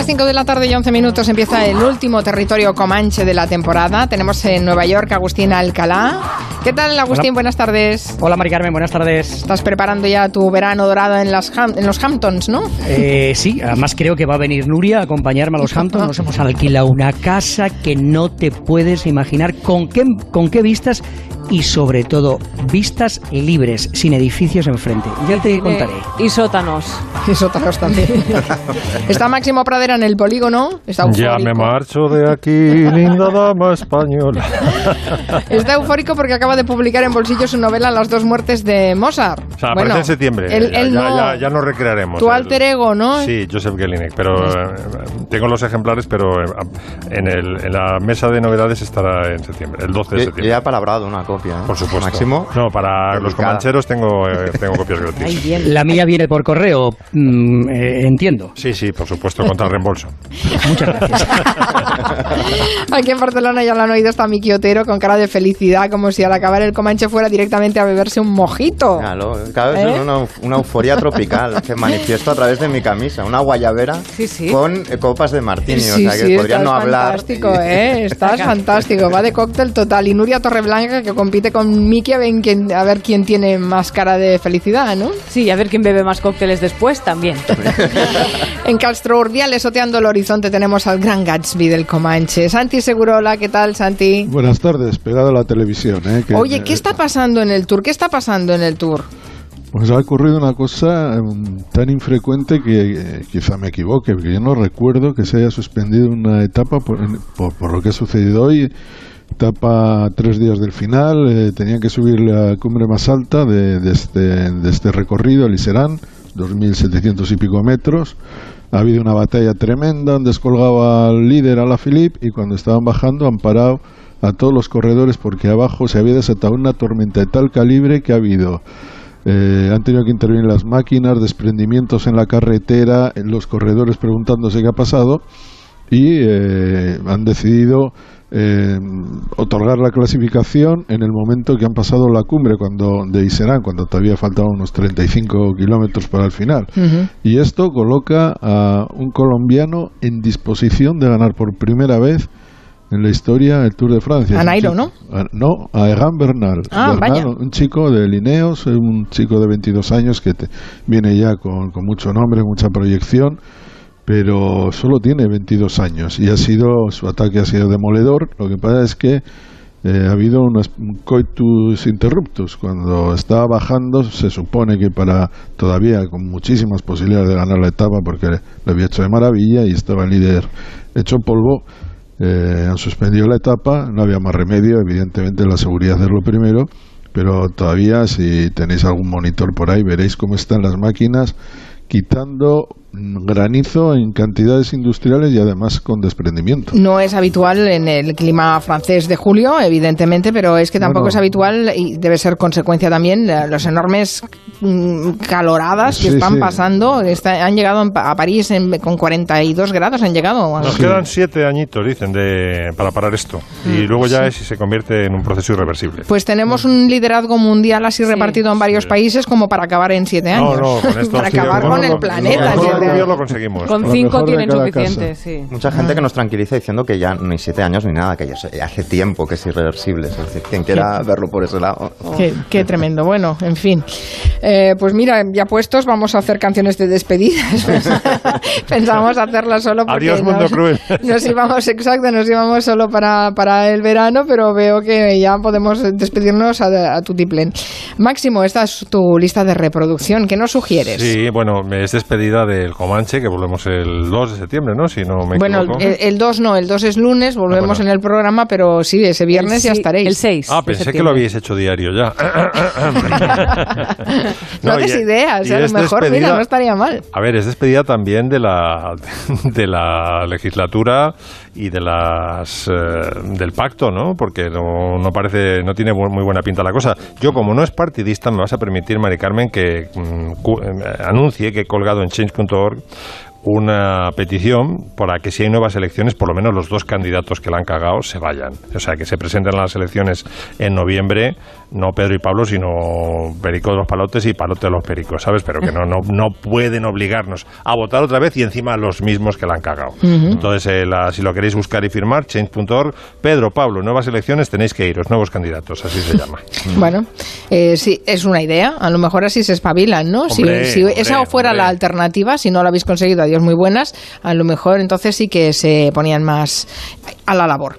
las 5 de la tarde y 11 minutos empieza el último territorio comanche de la temporada. Tenemos en Nueva York a Agustín Alcalá. ¿Qué tal, Agustín? Buenas tardes. Hola, Mari Carmen, buenas tardes. Estás preparando ya tu verano dorado en, las en los Hamptons, ¿no? Eh, sí, además creo que va a venir Nuria a acompañarme a los Hamptons. Nos hemos alquilado una casa que no te puedes imaginar con qué, con qué vistas y sobre todo vistas libres, sin edificios enfrente. Ya te contaré. y sótanos. Y sótanos también. Está Máximo Pradera en el polígono. Está ya me marcho de aquí, linda dama española. Está eufórico porque acaba de publicar en bolsillo su novela Las dos muertes de Mozart. O sea, aparece en septiembre. ya, ya, nos recrearemos. Tu alter ego, ¿no? Sí, Joseph Gelinek. Pero eh, tengo los ejemplares, pero eh, en, el, en, la mesa de novedades estará en septiembre, el 12 de septiembre. Ya ha palabrado una copia. ¿eh? Por supuesto. Máximo. No, para los comancheros tengo, tengo copias gratis. La mía viene por correo, mm, entiendo. Sí, sí, por supuesto, contra el reembolso. Muchas gracias. Aquí en Barcelona ya lo han oído, está mi quiotero con cara de felicidad, como si al acabar el Comanche fuera directamente a beberse un mojito. Claro, cada vez es ¿Eh? una, euforia tropical que manifiesto a través de mi camisa, una guayabera con copas de martini, o sea que podría no hablar. Fantástico, ¿eh? Estás fantástico, va de cóctel total. Y Nuria Torreblanca que compite con Miki a ver, quién, a ver quién tiene más cara de felicidad, ¿no? Sí, a ver quién bebe más cócteles después también. en Castro Urdiales, oteando el horizonte, tenemos al gran Gatsby del Comanche. Santi Segurola, ¿qué tal, Santi? Buenas tardes, pegado a la televisión. ¿eh? Oye, ¿qué está pasando en el Tour? ¿Qué está pasando en el Tour? Pues ha ocurrido una cosa em, tan infrecuente que eh, quizá me equivoque, porque yo no recuerdo que se haya suspendido una etapa por, por, lo que ha sucedido hoy. Etapa tres días del final, eh, tenían que subir la cumbre más alta de, de, este, de este recorrido, el Iserán, 2.700 y pico metros. Ha habido una batalla tremenda, han descolgado al líder, a la Philippe, y cuando estaban bajando han parado a todos los corredores porque abajo se había desatado una tormenta de tal calibre que ha habido eh, han tenido que intervenir las máquinas, desprendimientos en la carretera, los corredores preguntándose qué ha pasado y eh, han decidido eh, otorgar la clasificación en el momento que han pasado la cumbre cuando de Iserán, cuando todavía faltaban unos 35 kilómetros para el final. Y esto coloca a un colombiano en disposición de ganar por primera vez en la historia el Tour de Francia. A Nairo, ¿no? no, a Egan Bernal. Ah, Un chico de Lineos, un chico de 22 años que viene ya con, mucho nombre, mucha proyección, pero solo tiene 22 años y ha sido su ataque ha sido demoledor. Lo que pasa es que eh, ha habido unos coitus interruptus. Cuando estaba bajando, se supone que para todavía con muchísimas posibilidades de ganar la etapa, porque lo había hecho de maravilla y estaba el líder hecho polvo, eh, han suspendido la etapa, no había más remedio, evidentemente la seguridad es lo primero, pero todavía si tenéis algún monitor por ahí veréis cómo están las máquinas quitando granizo en cantidades industriales y además con desprendimiento. No es habitual en el clima francés de julio, evidentemente, pero es que tampoco es habitual y debe ser consecuencia también de los enormes mm, caloradas que están pasando. han llegado a París con 42 grados, han llegado. Nos quedan siete añitos, dicen, de, para parar esto. Y mm, luego ya es si se convierte en un proceso irreversible. Pues tenemos un liderazgo mundial así repartido en varios países como para acabar en siete años. No, no, con esto para acabar con el planeta lo conseguimos. Con cinco tienen suficiente, sí. Mucha gente que nos tranquiliza diciendo que ya ni siete años ni nada, que ya hace tiempo que es irreversible. Es decir, quien quiera verlo por ese lado. Qué, tremendo. Bueno, en fin. Eh, pues mira, ya puestos, vamos a hacer canciones de despedidas. Pensábamos hacerlas solo porque Adiós, mundo nos, cruel. nos íbamos, exacto, nos íbamos solo para, para el verano, pero veo que ya podemos despedirnos a, a tu tiplen. Máximo, esta es tu lista de reproducción. ¿Qué nos sugieres? Sí, bueno, es despedida del Comanche, que volvemos el 2 de septiembre, ¿no? Si no me bueno, equivoco. El, el 2 no, el 2 es lunes, volvemos Ah, en el programa, pero sí, ese viernes ya estaréis. El 6. Ah, pensé que lo habíais hecho diario ya. no, des y- ideas, y a lo mejor, despedida- mira, no estaría mal. A ver, es despedida también de la, de la legislatura y de las eh, del pacto, ¿no? Porque no, no parece, no tiene muy buena pinta la cosa. Yo, como no es partidista, me vas a permitir, Mari Carmen, que mm, eh, anuncie que he colgado en change.org una petición para que si hay nuevas elecciones, por lo menos los dos candidatos que la han cagado se vayan. O sea, que se presenten las elecciones en noviembre, no Pedro y Pablo, sino Perico de los Palotes y Palote de los Pericos, ¿sabes? Pero que no, no, no pueden obligarnos a votar otra vez y encima los mismos que la han cagado. Entonces, eh, si lo queréis buscar y firmar, change.org, Pedro, Pablo, nuevas elecciones, tenéis que iros, nuevos candidatos, así se llama. bueno, eh, sí, es una idea. A lo mejor así se espabilan, ¿no? si, esa fuera la alternativa, si no la habéis conseguido, muy buenas, a lo mejor entonces sí que se ponían más a la labor.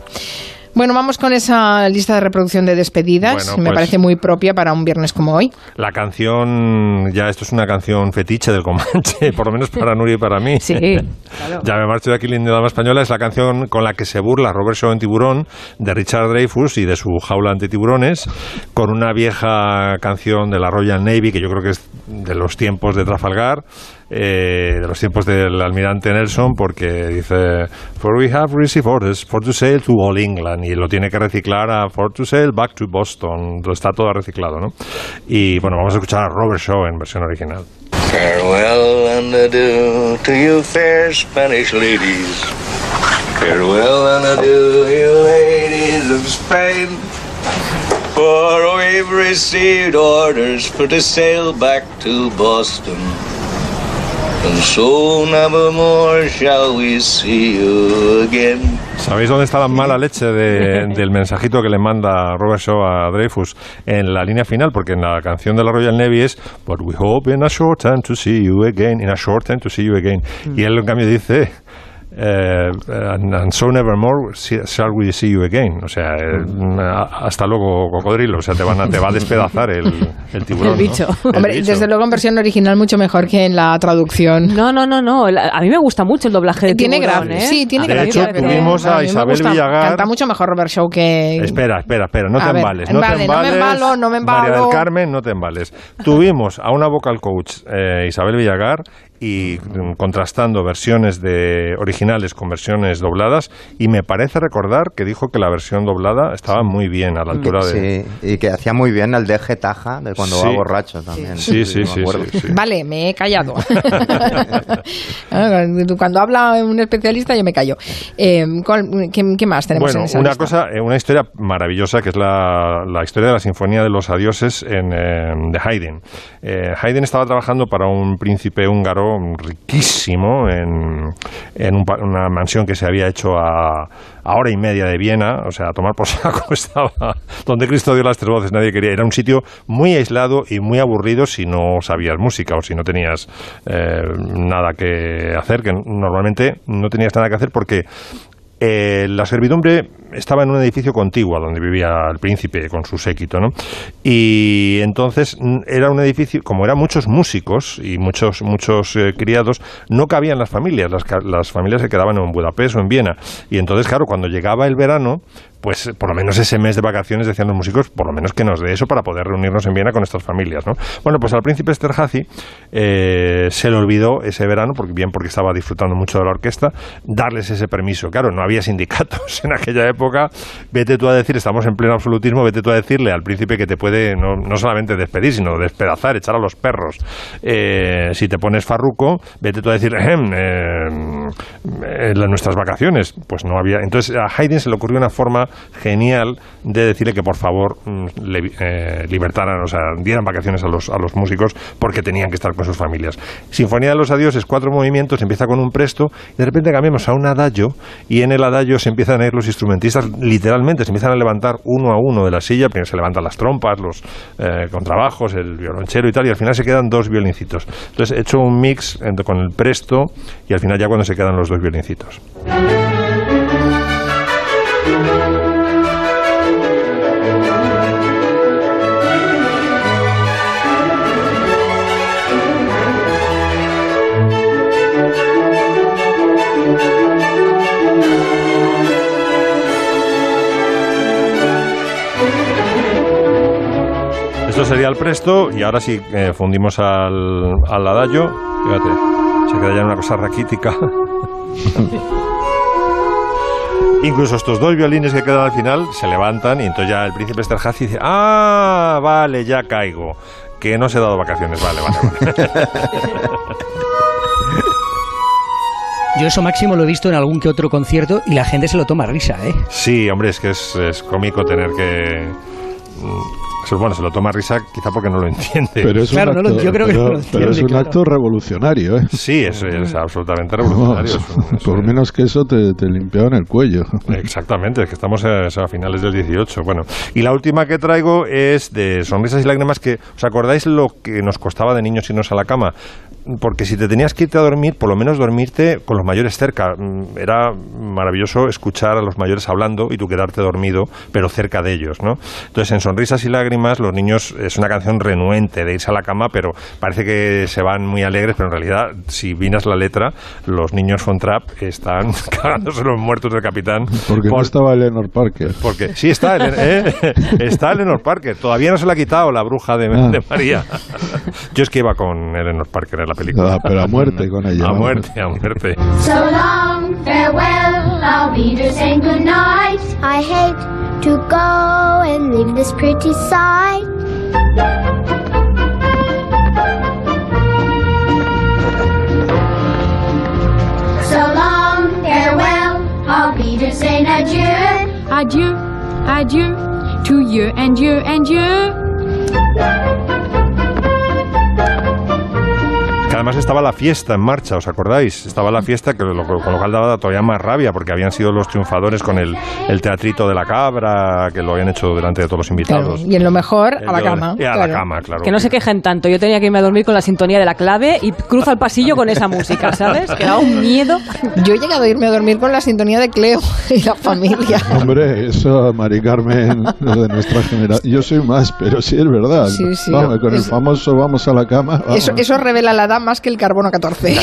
Bueno, vamos con esa lista de reproducción de despedidas. Me pues parece muy propia para un viernes como hoy. La canción, ya esto es una canción fetiche del Comanche, por lo menos para Nuria y para mí. Sí, ya me marcho de aquí, la dama española. Es la canción con la que se burla Robert Shaw en Tiburón, de Richard Dreyfus y de su jaula antitiburones, con una vieja canción de la Royal Navy, que yo creo que es de los tiempos de Trafalgar eh, de los tiempos del almirante Nelson porque dice For we have received orders for to sail to all England y lo tiene que reciclar a for to sail back to Boston está todo reciclado ¿no? y bueno vamos a escuchar a Robert Shaw en versión original. Farewell and adieu to you fair Spanish ladies. Farewell and adieu you ladies of Spain. For we've received orders for to sail back to Boston ¿Sabéis dónde está la mala leche del mensajito que le manda Robert Shaw a Dreyfus en la línea final? Porque en la canción de la Royal Navy es But we hope in a short time to see you again, in a short time to see you again. Y él en cambio dice eh, and, so nevermore shall we see you again. O sea, eh, hasta luego, cocodrilo. O sea, te, van a, te va a despedazar el, el tiburón. El bicho. Hombre, desde luego en versión original mucho mejor que en la traducción. No, no, no, no. A mí me gusta mucho el doblaje de tiene tiburón. ¿eh? Sí, tiene De hecho, tuvimos a, Isabel Villagar. Canta mucho mejor Robert Show que. Espera, espera, espera. No te embales. No, te embales. no me embalo, no me embalo. María del Carmen, no te embales. Tuvimos a una vocal coach, eh, Isabel Villagar, y contrastando versiones de originales con versiones dobladas y me parece recordar que dijo que la versión doblada estaba muy bien a la altura de sí y que hacía muy bien el deje taja de cuando va borracho también. Sí sí sí, vale me he callado. Cuando habla un especialista yo me callo. Eh, ¿qué, más tenemos bueno en esa una cosa eh, una historia maravillosa que es la, la, historia de la sinfonía de los adioses en, eh, de Haydn. Haydn estaba trabajando para un príncipe húngaro riquísimo en, en una mansión que se había hecho a, hora y media de Viena, o sea, a tomar por saco estaba donde Cristo dio las tres voces, nadie quería. Era un sitio muy aislado y muy aburrido si no sabías música o si no tenías eh, nada que hacer, que normalmente no tenías nada que hacer porque eh, la servidumbre estaba en un edificio contiguo donde vivía el príncipe con su séquito, ¿no? Y entonces mm, era un edificio, como eran muchos músicos y muchos muchos eh, criados, no cabían las familias, las, las familias se quedaban en Budapest o en Viena. Y entonces, claro, cuando llegaba el verano, pues por lo menos ese mes de vacaciones, decían los músicos, por lo menos que nos dé eso para poder reunirnos en Viena con nuestras familias, ¿no? Bueno, pues al príncipe Esterhazy eh, se le olvidó ese verano, porque bien porque estaba disfrutando mucho de la orquesta, darles ese permiso. Claro, no había sindicatos en aquella época. Vete tú a decir, estamos en pleno absolutismo, vete tú a decirle al príncipe que te puede no, no solamente despedir, sino despedazar, echar a los perros. Eh, si te pones farruco, vete tú a decir, eh, en nuestras vacaciones, pues no había. Entonces a Haydn se le ocurrió una forma genial de decirle que por favor mm, le, eh, libertaran, o sea, dieran vacaciones a los, a los músicos porque tenían que estar con sus familias. Sinfonía de los Adioses, cuatro movimientos, empieza con un presto y de repente cambiamos a un adagio y en el adagio se empiezan a ir los instrumentistas literalmente, se empiezan a levantar uno a uno de la silla, primero se levantan las trompas, los eh, contrabajos, el violonchero y tal, y al final se quedan dos violincitos. Entonces he hecho un mix con el presto y al final ya cuando se quedan los dos violincitos. Esto sería el presto y ahora sí eh, fundimos al, al adagio. Fíjate, se queda ya una cosa raquítica. Incluso estos dos violines que quedan al final se levantan y entonces ya el príncipe Esterhazy dice, ah, vale, ya caigo, que no se ha dado vacaciones, vale, vale, vale. Yo eso máximo lo he visto en algún que otro concierto y la gente se lo toma a risa, ¿eh? Sí, hombre, es que es, es cómico tener que bueno, se lo toma risa quizá porque no lo entiende. Pero es un acto, yo creo que no lo entiende, pero es un acto revolucionario, ¿eh? Sí, es, es absolutamente revolucionario. por menos que eso te, te limpiaban el cuello. Exactamente, es que estamos a, a, finales del 18. Bueno, y la última que traigo es de Sonrisas y Lágrimas que, ¿os acordáis lo que nos costaba de niños irnos a la cama? Porque si te tenías que irte a dormir, por lo menos dormirte con los mayores cerca. Mm, era maravilloso escuchar a los mayores hablando y tú quedarte dormido, pero cerca de ellos, ¿no? Entonces, en Sonrisas y Lágrimas, los niños es una canción renuente de irse a la cama, pero parece que se van muy alegres, pero en realidad, si vinas la letra, los niños von Trapp están cagándose los muertos del capitán. Porque no estaba Eleanor Parker. Porque sí está, ¿eh? está Eleanor Parker. Todavía no se le ha quitado la bruja de, ah. de María. Yo es que iba con Eleanor Parker la película. Ah, pero a muerte con ella. A muerte, a muerte. So long, farewell, I'll be to saying good night. I hate to go and leave this pretty sight. So long, farewell, I'll be to saying adieu. Adieu, adieu, to you and you and you. Además estaba la fiesta en marcha, ¿os acordáis? Estaba la fiesta, que con lo cual daba todavía más rabia, porque habían sido los triunfadores con el, teatrito de la cabra, que lo habían hecho delante de todos los invitados. y en lo mejor, a la cama. a la cama, claro. Que no se quejen tanto. Yo tenía que irme a dormir con la sintonía de la clave y cruza el pasillo con esa música, ¿sabes? Que da un miedo. Yo he llegado a irme a dormir con la sintonía de Cleo y la familia. Hombre, eso, Mari Carmen, de nuestra generación. Yo soy más, pero sí es verdad. Sí, sí. Vamos, con el famoso vamos a la cama. Eso, eso revela la dama más que el carbono 14.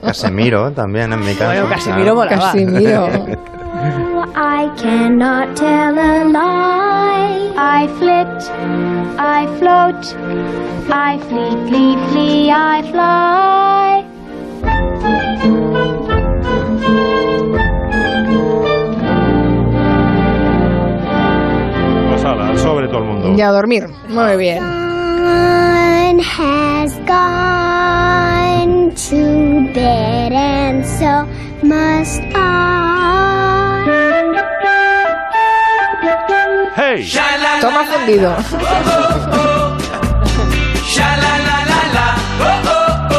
Casemiro también en mi casa. Bueno, Casemiro volaba. Casemiro. I cannot tell a lie. I flit, I float, I flee, flee, flee, I fly. Pues sobre todo el mundo. Y a dormir. Muy bien. Has gone to bed and so must I. Hey. Toma fundido.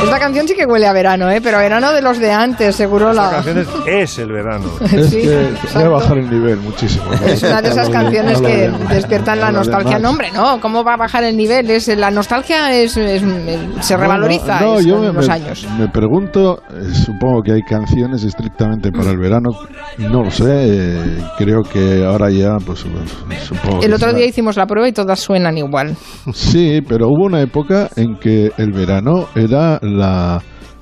Esta canción sí que huele a verano, ¿eh? pero a verano de los de antes, seguro la. canción es, el verano. Es sí, que bajar el nivel muchísimo. Es una de esas canciones que despiertan la nostalgia. No, hombre, no, ¿cómo va a bajar el nivel? Es, la nostalgia es, se revaloriza no, yo me, los años. Me pregunto, eh, supongo que hay canciones estrictamente para el verano, no lo sé, eh, creo que ahora ya, pues, pues supongo. El otro día hicimos la prueba y todas suenan igual. Sí, pero hubo una época en que el verano era la,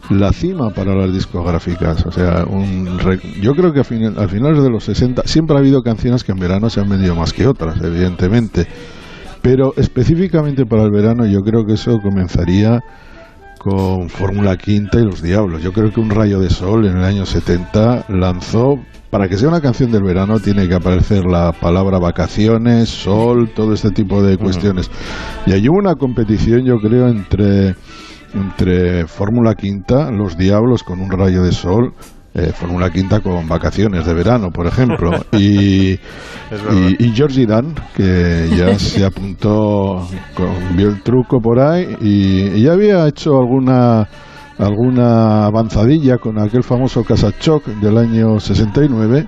la cima para las discográficas. O sea, un yo creo que a, finales de los 60 siempre ha habido canciones que en verano se han vendido más que otras, evidentemente. Pero específicamente para el verano yo creo que eso comenzaría con Fórmula Quinta y Los Diablos. Yo creo que Un Rayo de Sol en el año 70 lanzó, para que sea una canción del verano tiene que aparecer la palabra vacaciones, sol, todo este tipo de cuestiones. Y hay una competición yo creo entre entre Fórmula Quinta, Los Diablos con un rayo de sol, eh, Fórmula Quinta con vacaciones de verano, por ejemplo, y, y, Georgie Dan, que ya se apuntó, con, vio el truco por ahí y, ya había hecho alguna alguna avanzadilla con aquel famoso Casachoc del año 69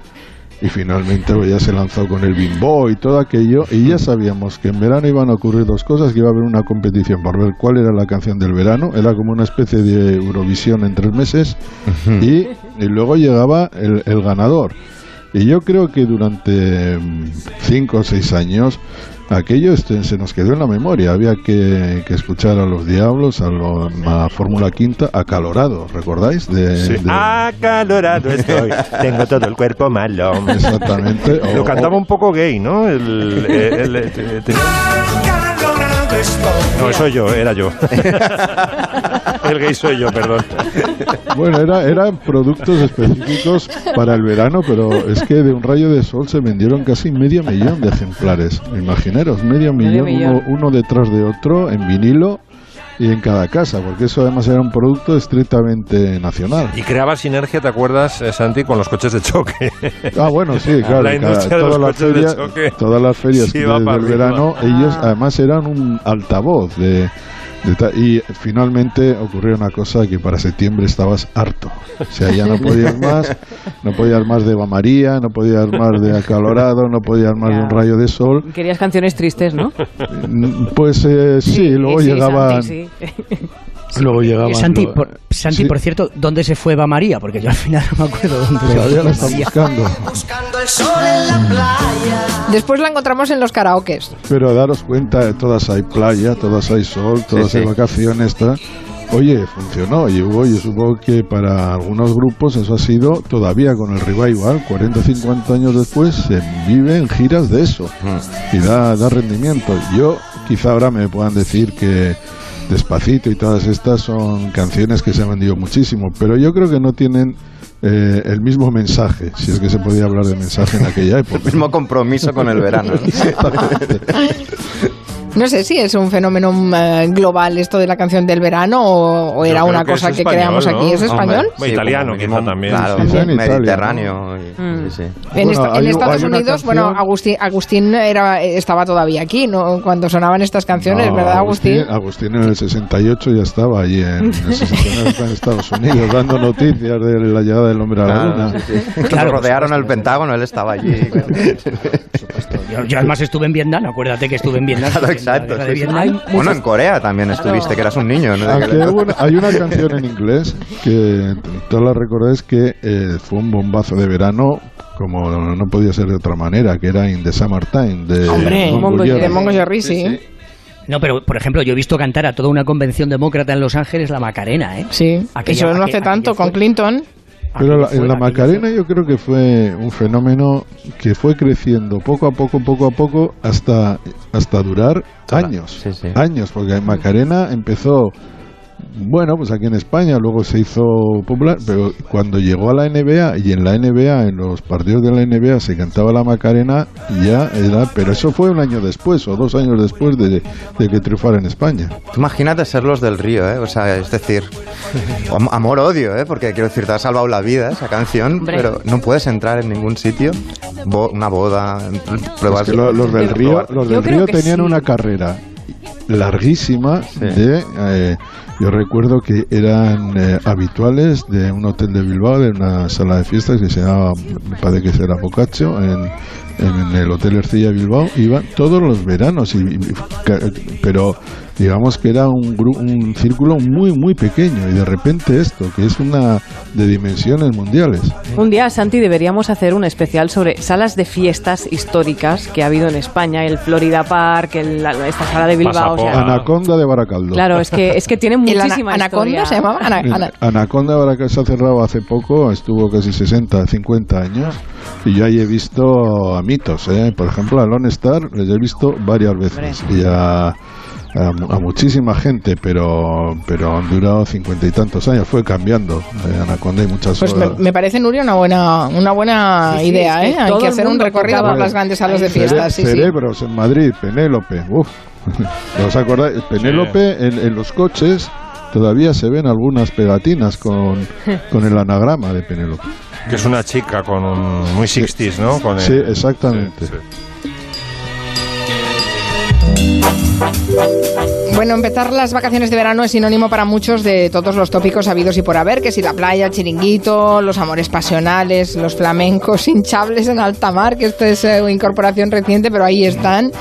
y finalmente pues, ya se lanzó con el bimbo y todo aquello. Y ya sabíamos que en verano iban a ocurrir dos cosas que iba a haber una competición para ver cuál era la canción del verano. Era como una especie de Eurovisión en tres meses. Y, luego llegaba el, el ganador. Y yo creo que durante mm, cinco o seis años aquello este, se nos quedó en la memoria. Había que, escuchar a los Diablos, a, la Fórmula Quinta, acalorado, ¿recordáis? De, Acalorado estoy, tengo todo el cuerpo malo. Exactamente. Lo cantaba un poco gay, ¿no? El, No, soy yo, era yo. el gay soy yo, perdón. Bueno, era, eran productos específicos para el verano, pero es que de un rayo de sol se vendieron casi medio millón de ejemplares. Imaginaros, medio millón, Uno, uno detrás de otro en vinilo y en cada casa, porque eso además era un producto estrictamente nacional. Y creaba sinergia, ¿te acuerdas, eh, Santi, con los coches de choque? Ah, bueno, sí, claro. La industria de los coches de choque. Todas las ferias del verano, ellos además eran un altavoz de y finalmente ocurrió una cosa que para septiembre estabas harto. O sea, ya no podías más, no podías más de Eva María, no podías más de Acalorado, no podías más de un rayo de sol. Querías canciones tristes, ¿no? Pues eh, sí, luego llegaban... Luego llegaba. Santi, por, Santi por cierto, ¿dónde se fue Eva María? Porque yo al final no me acuerdo dónde Todavía la está buscando. Después la encontramos en los karaokes. Pero daros cuenta, todas hay playa, todas hay sol, todas hay vacaciones. Oye, funcionó y hubo, yo supongo que para algunos grupos eso ha sido todavía con el revival, 40 o 50 años después, se vive en giras de eso y da, da rendimiento. Yo, quizá ahora me puedan decir que Despacito y todas estas son canciones que se han vendido muchísimo, pero yo creo que no tienen eh, el mismo mensaje, si es que se podía hablar de mensaje en aquella época. El mismo compromiso con el verano. No sé si es un fenómeno eh, global esto de la canción del verano o, era una cosa que, creamos aquí. ¿Es español? italiano, quizá también. Claro, mediterráneo. Mm. En, Estados Unidos, bueno, Agustín, Agustín era, estaba todavía aquí ¿no? cuando sonaban estas canciones, ¿verdad, Agustín? Agustín? en el 68 ya estaba allí en, el 69 en Estados Unidos dando noticias de la llegada del hombre a la luna. Claro, rodearon el Pentágono, él estaba allí. yo, además estuve en Vietnam, acuérdate que estuve en Vietnam. Exacto. Bueno, en Corea también estuviste, que eras un niño. hay una canción en inglés que todos la recordáis que eh, fue un bombazo de verano como no podía ser de otra manera, que era In the Summertime de Hombre, Mongo, de Mongo Jerry, sí. No, pero por ejemplo, yo he visto cantar a toda una convención demócrata en Los Ángeles la Macarena, ¿eh? Sí, eso no hace tanto con Clinton. Pero en la Macarena yo creo que fue un fenómeno que fue creciendo poco a poco, poco a poco, hasta, hasta durar años. Años, porque Macarena empezó bueno, pues aquí en España luego se hizo popular, pero cuando llegó a la NBA y en la NBA, en los partidos de la NBA se cantaba la Macarena, ya era, pero eso fue un año después o dos años después de, que triunfara en España. imagínate ser los del río, ¿eh? O sea, es decir, amor-odio, ¿eh? Porque quiero decir, te ha salvado la vida esa canción, pero no puedes entrar en ningún sitio, una boda, pruebas. los del río, los del río tenían una carrera larguísima de eh, yo recuerdo que eran eh, habituales de un hotel de Bilbao, de una sala de fiestas que se llamaba, me parece que será Boccaccio, en, en el Hotel Ercilla Bilbao, iban todos los veranos, y, pero digamos que era un, un círculo muy, muy pequeño y de repente esto, que es una de dimensiones mundiales. Un día, Santi, deberíamos hacer un especial sobre salas de fiestas históricas que ha habido en España, el Florida Park, el, esta sala de Bilbao. Anaconda de Baracaldo. Claro, es que, es que tiene muchísima ¿Anaconda se llamaba? Anaconda de Baracaldo se ha cerrado hace poco, estuvo casi 60, 50 años y yo ahí he visto a mitos, ¿eh? por ejemplo a Lone Star les he visto varias veces y a a, muchísima gente, pero pero han durado cincuenta y tantos años, fue cambiando. Eh, Anaconda y muchas Pues me, parece, Nuria, una buena, una buena idea, ¿eh? Hay que hacer un recorrido por las grandes salas de fiestas. cerebros en Madrid, Penélope, uf. ¿Os acordáis? Penélope en, los coches todavía se ven algunas pegatinas con, con el anagrama de Penélope. Que es una chica con un muy 60 ¿no? Con sí, exactamente. thank you Bueno, empezar las vacaciones de verano es sinónimo para muchos de todos los tópicos habidos y por haber, que si la playa, el chiringuito, los amores pasionales, los flamencos hinchables en alta mar, que esto es una eh, incorporación reciente, pero ahí están.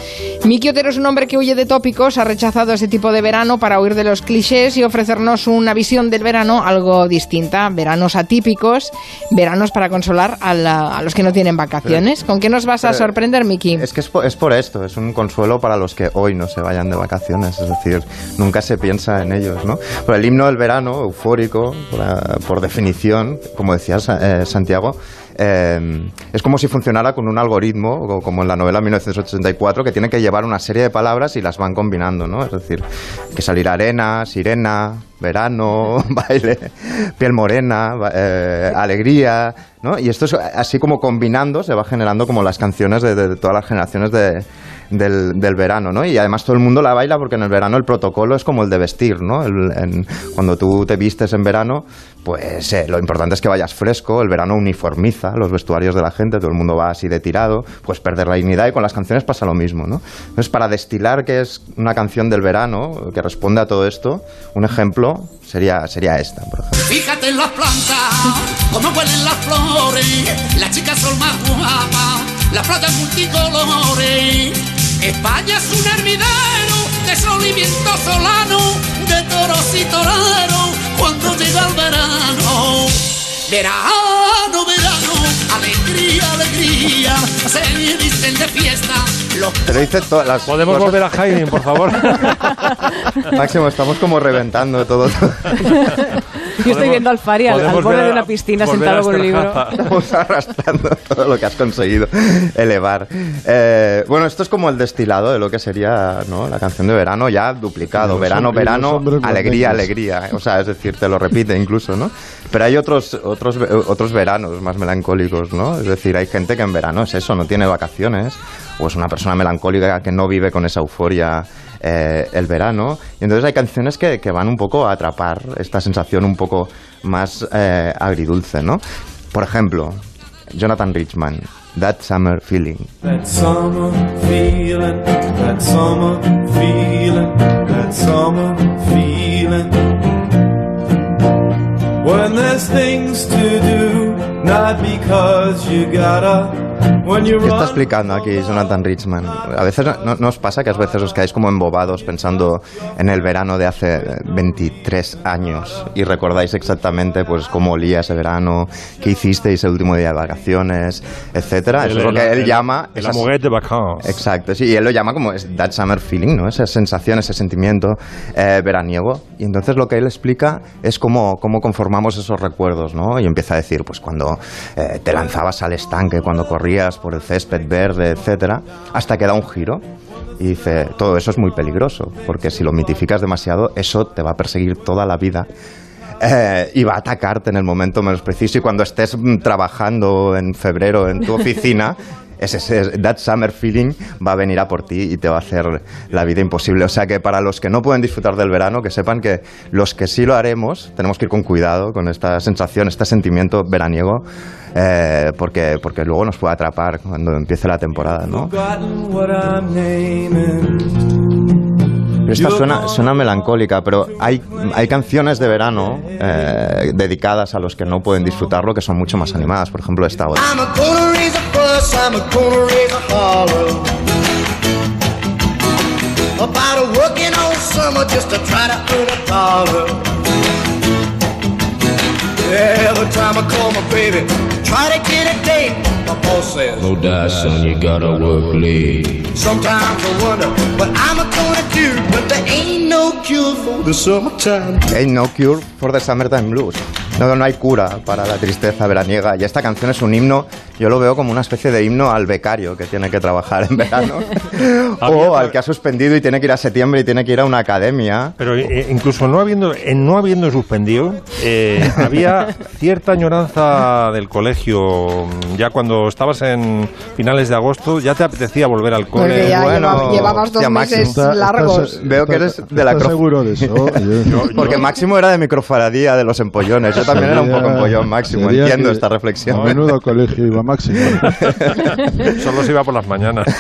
Miki Otero es un hombre que huye de tópicos, ha rechazado ese tipo de verano para huir de los clichés y ofrecernos una visión del verano algo distinta. Veranos atípicos, veranos para consolar a, los que no tienen vacaciones. ¿Con qué nos vas a sorprender, Miki? Es que es por, es por esto, es un consuelo para los que hoy no se vayan de vacaciones, es decir, nunca se piensa en ellos, ¿no? Pero el himno del verano, eufórico, por, definición, como decía eh, Santiago, eh, es como si funcionara con un algoritmo, como en la novela 1984, que tiene que llevar una serie de palabras y las van combinando, ¿no? Es decir, que salir arena, sirena, verano, baile, piel morena, eh, alegría, ¿no? Y esto es así como combinando se va generando como las canciones de todas las generaciones de, del, verano, ¿no? Y además todo el mundo la baila porque en el verano el protocolo es como el de vestir, ¿no? cuando tú te vistes en verano, pues eh, lo importante es que vayas fresco, el verano uniformiza los vestuarios de la gente, todo el mundo va así de tirado, pues perder la dignidad y con las canciones pasa lo mismo, ¿no? Entonces, para destilar que es una canción del verano que responde a todo esto, un ejemplo sería, sería esta, por. Fíjate en las plantas, cómo huelen las flores, las chicas son más guapas, las playas multicolores. España es un hervidero de sol y viento solano, de toros y toreros, cuando llega el verano. Verano, verano, alegría, alegría, se visten de fiesta. Pero dice todas las ¿Podemos volver a Haydn, por favor? Máximo, estamos como reventando todo. Yo estoy viendo al Fari al, borde de una piscina sentado con un libro. Estamos arrastrando todo lo que has conseguido elevar. Eh, bueno, esto es como el destilado de lo que sería ¿no? la canción de verano ya duplicado. verano, verano, alegría, alegría. O sea, es decir, te lo repite incluso, ¿no? Pero hay otros, otros, otros veranos más melancólicos, ¿no? Es decir, hay gente que en verano es eso, no tiene vacaciones, o es una persona melancólica que no vive con esa euforia eh, el verano. Y entonces hay canciones que, van un poco a atrapar esta sensación un poco más eh, agridulce, ¿no? Por ejemplo, Jonathan Richman, That Summer Feeling. That summer feeling, that summer feeling, that summer feeling. When there's things to do, not because you gotta ¿Qué está explicando aquí Jonathan Richman? A veces no, os pasa que a veces os quedáis como embobados pensando en el verano de hace 23 años y recordáis exactamente pues cómo olía ese verano, qué hicisteis el último día de vacaciones, etcétera. Eso es lo que él llama el de vacaciones. Exacto, sí, y él lo llama como that summer feeling, ¿no? Esa sensación, ese sentimiento eh, veraniego. Y entonces lo que él explica es cómo, cómo conformamos esos recuerdos, ¿no? Y empieza a decir, pues cuando eh, te lanzabas al estanque, cuando corrías por el césped verde, etcétera, hasta que da un giro y dice, todo eso es muy peligroso, porque si lo mitificas demasiado, eso te va a perseguir toda la vida. Eh, y va a atacarte en el momento menos preciso y cuando estés mm, trabajando en febrero en tu oficina ese, that summer feeling va a venir a por ti y te va a hacer la vida imposible. O sea que para los que no pueden disfrutar del verano, que sepan que los que sí lo haremos, tenemos que ir con cuidado con esta sensación, este sentimiento veraniego, eh, porque, porque luego nos puede atrapar cuando empiece la temporada, ¿no? Esta suena, suena melancólica, pero hay, hay canciones de verano eh, dedicadas a los que no pueden disfrutarlo que son mucho más animadas. Por ejemplo, esta otra. About a working all summer just to try to earn a dollar. Every time I call my baby, try to get a date. My boss says, No die, son, you gotta work late. Sometimes I wonder what I'm gonna do, but there ain't no cure for the summertime. Ain't no cure for the summertime blues. No, no hay cura para la tristeza veraniega. Y esta canción es un himno, yo lo veo como una especie de himno al becario que tiene que trabajar en verano. o al que ha suspendido y tiene que ir a septiembre y tiene que ir a una academia. Pero eh, incluso no habiendo, en no habiendo suspendido, eh, había cierta añoranza del colegio. Ya cuando estabas en finales de agosto, ya te apetecía volver al colegio. ya bueno, llevabas dos meses largos. veo que eres de la seguro de eso? Porque Máximo era de microfaradía de los empollones también era un poco empollón máximo, entiendo esta reflexión. A menudo colegio iba máximo. Solo se iba por las mañanas.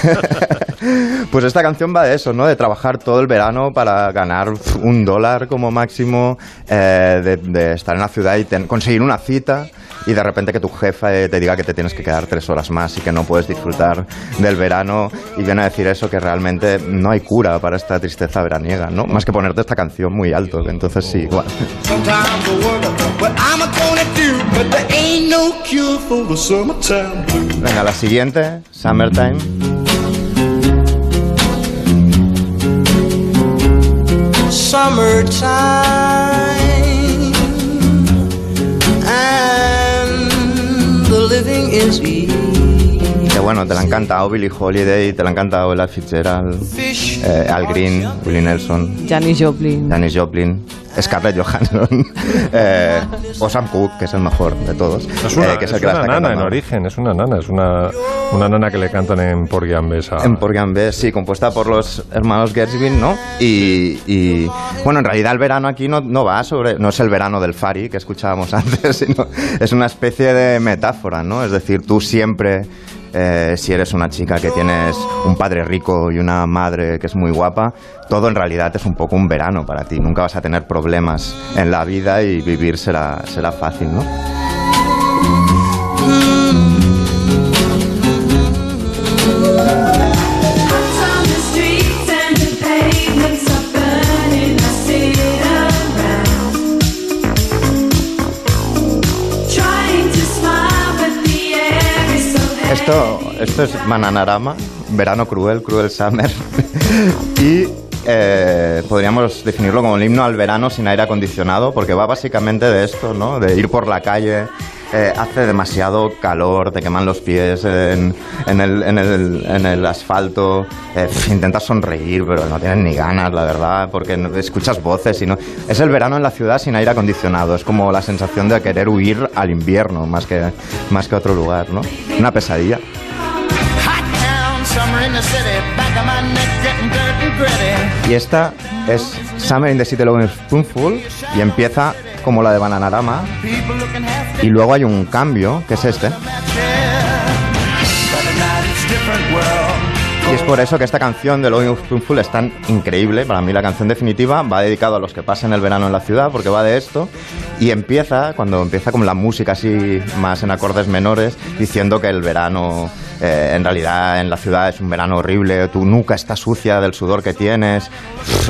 Pues esta canción va de eso, ¿no? De trabajar todo el verano para ganar un dólar como máximo, eh, de, estar en la ciudad y conseguir una cita y de repente que tu jefa eh, te diga que te tienes que quedar tres horas más y que no puedes disfrutar del verano y viene a decir eso que realmente no hay cura para esta tristeza veraniega, ¿no? Más que ponerte esta canción muy alto, entonces sí, igual. Venga, la siguiente, Summertime. Summertime living is easy. Que bueno, te la encanta Billie Holiday, te la encanta Ella Fitzgerald, eh, Al Green, Willie Nelson, Janis Joplin. Janis Joplin. Scarlett Johansson eh, o Sam Cooke, que es el mejor de todos. Es una, eh, que es el que la una está nana en origen, es una nana, es una, una nana que le cantan en Porgy and Bess a- En Porgy and Bess, sí, compuesta por los hermanos Gershwin, ¿no? Y, y, bueno, en realidad el verano aquí no, no va sobre, no es el verano del Fari que escuchábamos antes, sino es una especie de metáfora, ¿no? Es decir, tú siempre, eh, si eres una chica que tienes un padre rico y una madre que es muy guapa, todo en realidad es un poco un verano para ti. Nunca vas a tener problemas en la vida y vivir será, será fácil, ¿no? Esto, es Mananarama, verano cruel, cruel summer. y eh, podríamos definirlo como el himno al verano sin aire acondicionado, porque va básicamente de esto, ¿no? De ir por la calle. Eh, hace demasiado calor, te queman los pies en, en el, en el- en el asfalto, eh, intentas sonreír, pero no tienes ni ganas, la verdad, porque no- escuchas voces y no... Es el verano en la ciudad sin aire acondicionado, es como la sensación de querer huir al invierno más que, más que a otro lugar, ¿no? Una pesadilla. Y esta es Summer in the City Loving Spoonful y empieza como la de Bananarama y luego hay un cambio que es este. Y es por eso que esta canción de Loving Spoonful es tan increíble. Para mí la canción definitiva va dedicado a los que pasan el verano en la ciudad porque va de esto. Y empieza cuando empieza con la música así más en acordes menores diciendo que el verano eh, en realidad en la ciudad es un verano horrible tu nuca está sucia del sudor que tienes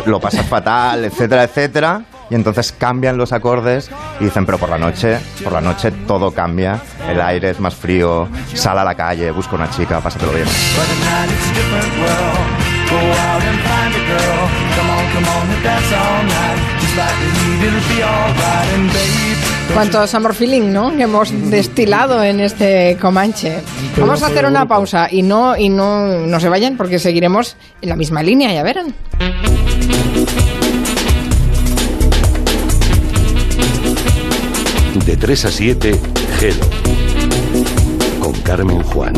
lo pasas fatal etcétera etcétera y entonces cambian los acordes y dicen, pero por la noche, por la noche todo cambia, el aire es más frío, sal a la calle, busca una chica, pásatelo bien. Cuánto summer feeling, ¿no? Que hemos destilado en este Comanche. Vamos a hacer una pausa y no y no, no se vayan porque seguiremos en la misma línea, ya verán. De 3 a 7, Gelo. Con Carmen Juan.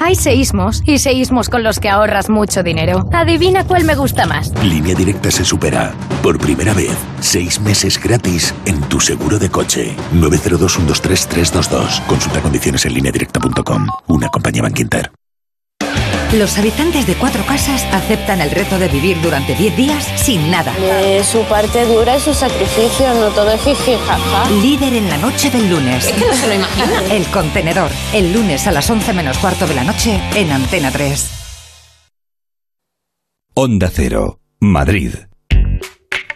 Hay seísmos y seísmos con los que ahorras mucho dinero. Adivina cuál me gusta más. Línea directa se supera. Por primera vez, seis meses gratis en tu seguro de coche. 902-123-322. Consulta condiciones en lineadirecta.com. Una compañía Banquinter. Los habitantes de Cuatro Casas aceptan el reto de vivir durante 10 días sin nada. su parte dura y su sacrificio, no todo es jiji, jaja. Líder en la noche del lunes. Es que no se lo imagina. El contenedor. El lunes a las 11 menos cuarto de la noche en Antena 3. Onda Cero, Madrid.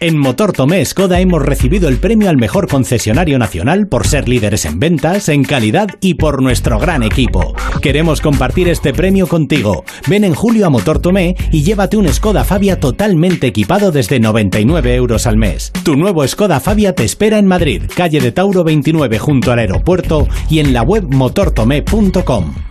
En Motor Tomé Skoda hemos recibido el premio al mejor concesionario nacional por ser líderes en ventas, en calidad y por nuestro gran equipo. Queremos compartir este premio contigo. Ven en julio a Motor Tomé y llévate un Skoda Fabia totalmente equipado desde 99 euros al mes. Tu nuevo Skoda Fabia te espera en Madrid, calle de Tauro 29 junto al aeropuerto y en la web motortomé.com.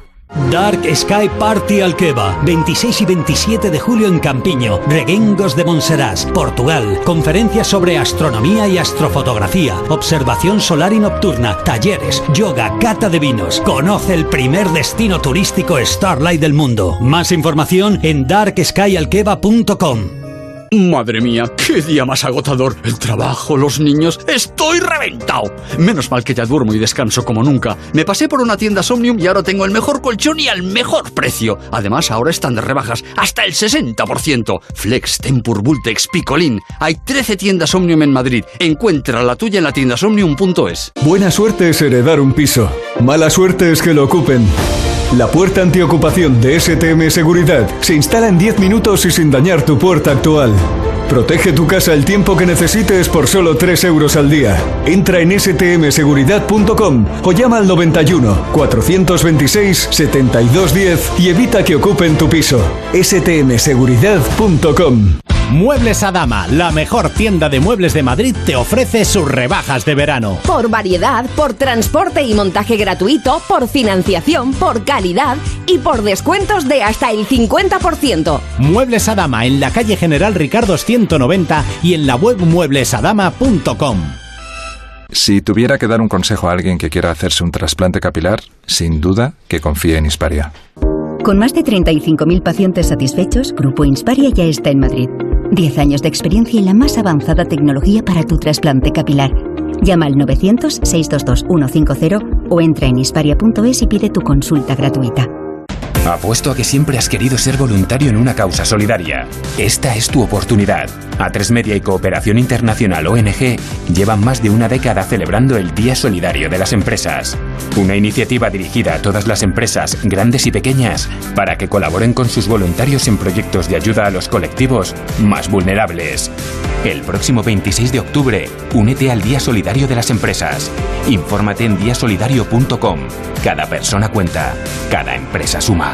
Dark Sky Party Alqueva, 26 y 27 de julio en Campiño, Reguengos de Monserás, Portugal. Conferencias sobre astronomía y astrofotografía, observación solar y nocturna, talleres, yoga, cata de vinos. Conoce el primer destino turístico Starlight del mundo. Más información en darkskyalqueva.com. Madre mía, qué día más agotador. El trabajo, los niños. Estoy reventado. Menos mal que ya duermo y descanso como nunca. Me pasé por una tienda Somnium y ahora tengo el mejor colchón y al mejor precio. Además, ahora están de rebajas hasta el 60%. Flex, Tempur, Vultex, Picolín. Hay 13 tiendas Omnium en Madrid. Encuentra la tuya en la tienda somnium.es. Buena suerte es heredar un piso. Mala suerte es que lo ocupen. La puerta antiocupación de STM Seguridad se instala en 10 minutos y sin dañar tu puerta actual. Protege tu casa el tiempo que necesites por solo 3 euros al día. Entra en stmseguridad.com o llama al 91 426 7210 y evita que ocupen tu piso. stmseguridad.com Muebles Adama, la mejor tienda de muebles de Madrid, te ofrece sus rebajas de verano. Por variedad, por transporte y montaje gratuito, por financiación, por calidad y por descuentos de hasta el 50%. Muebles Adama en la calle General Ricardo 190 y en la web mueblesadama.com. Si tuviera que dar un consejo a alguien que quiera hacerse un trasplante capilar, sin duda que confíe en Hisparia. Con más de 35.000 pacientes satisfechos, Grupo Insparia ya está en Madrid. 10 años de experiencia y la más avanzada tecnología para tu trasplante capilar. Llama al 900-622-150 o entra en hisparia.es y pide tu consulta gratuita. Apuesto a que siempre has querido ser voluntario en una causa solidaria. Esta es tu oportunidad. A3 Media y Cooperación Internacional ONG llevan más de una década celebrando el Día Solidario de las Empresas. Una iniciativa dirigida a todas las empresas, grandes y pequeñas, para que colaboren con sus voluntarios en proyectos de ayuda a los colectivos más vulnerables. El próximo 26 de octubre, únete al Día Solidario de las Empresas. Infórmate en diasolidario.com. Cada persona cuenta, cada empresa suma.